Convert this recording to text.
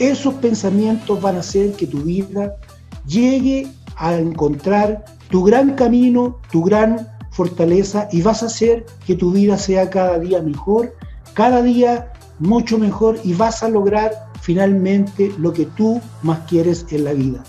esos pensamientos van a hacer que tu vida llegue a encontrar tu gran camino, tu gran fortaleza y vas a hacer que tu vida sea cada día mejor, cada día mucho mejor y vas a lograr finalmente lo que tú más quieres en la vida.